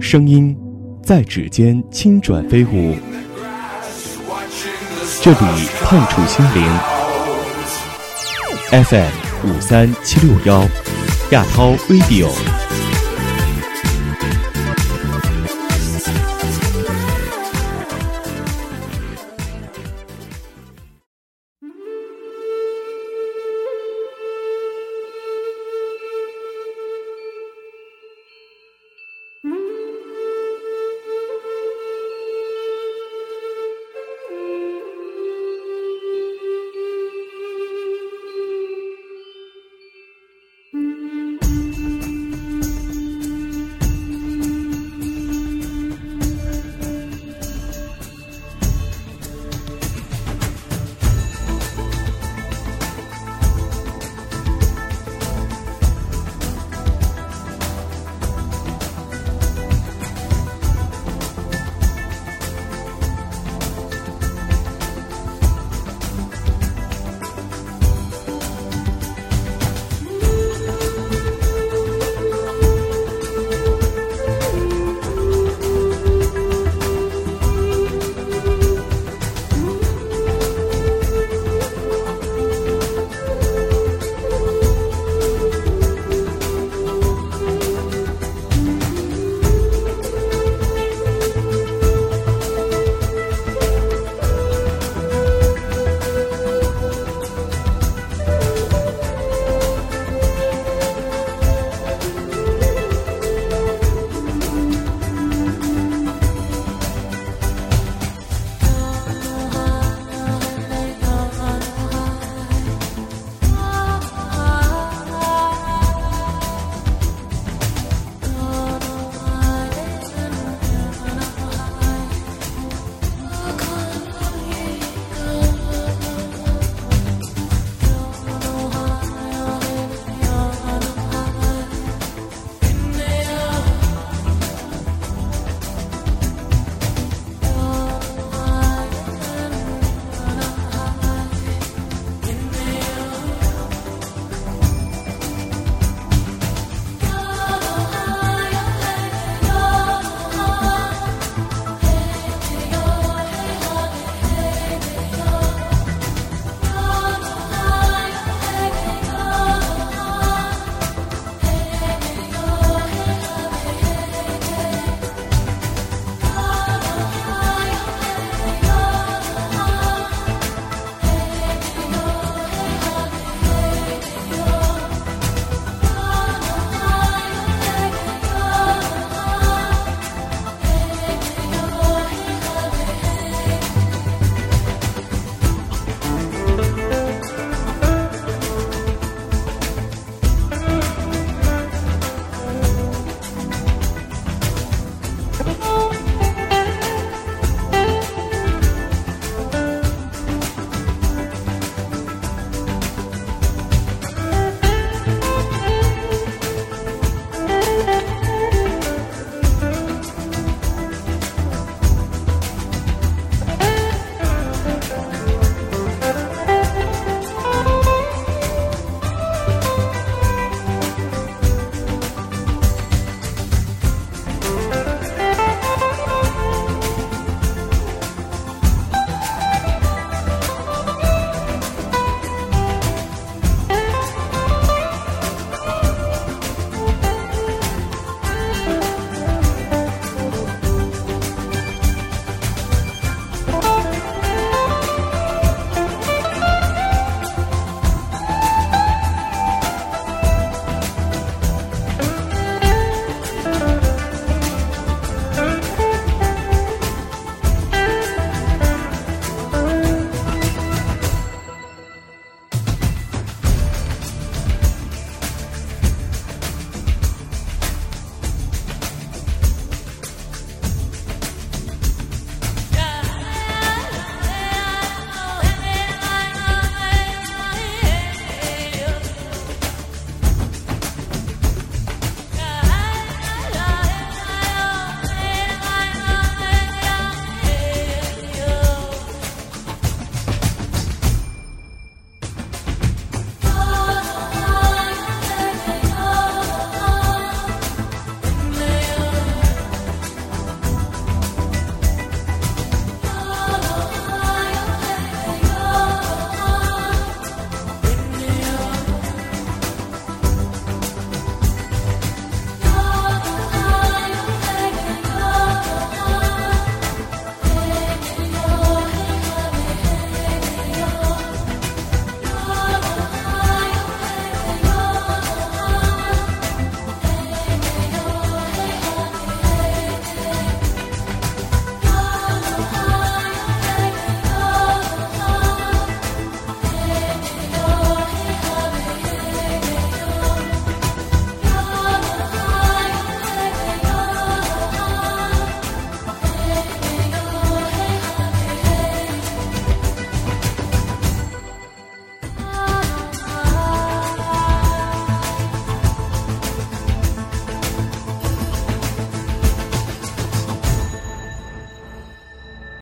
声音在指尖轻转飞舞。这里碰触心灵 fm 五三七六幺亚涛 video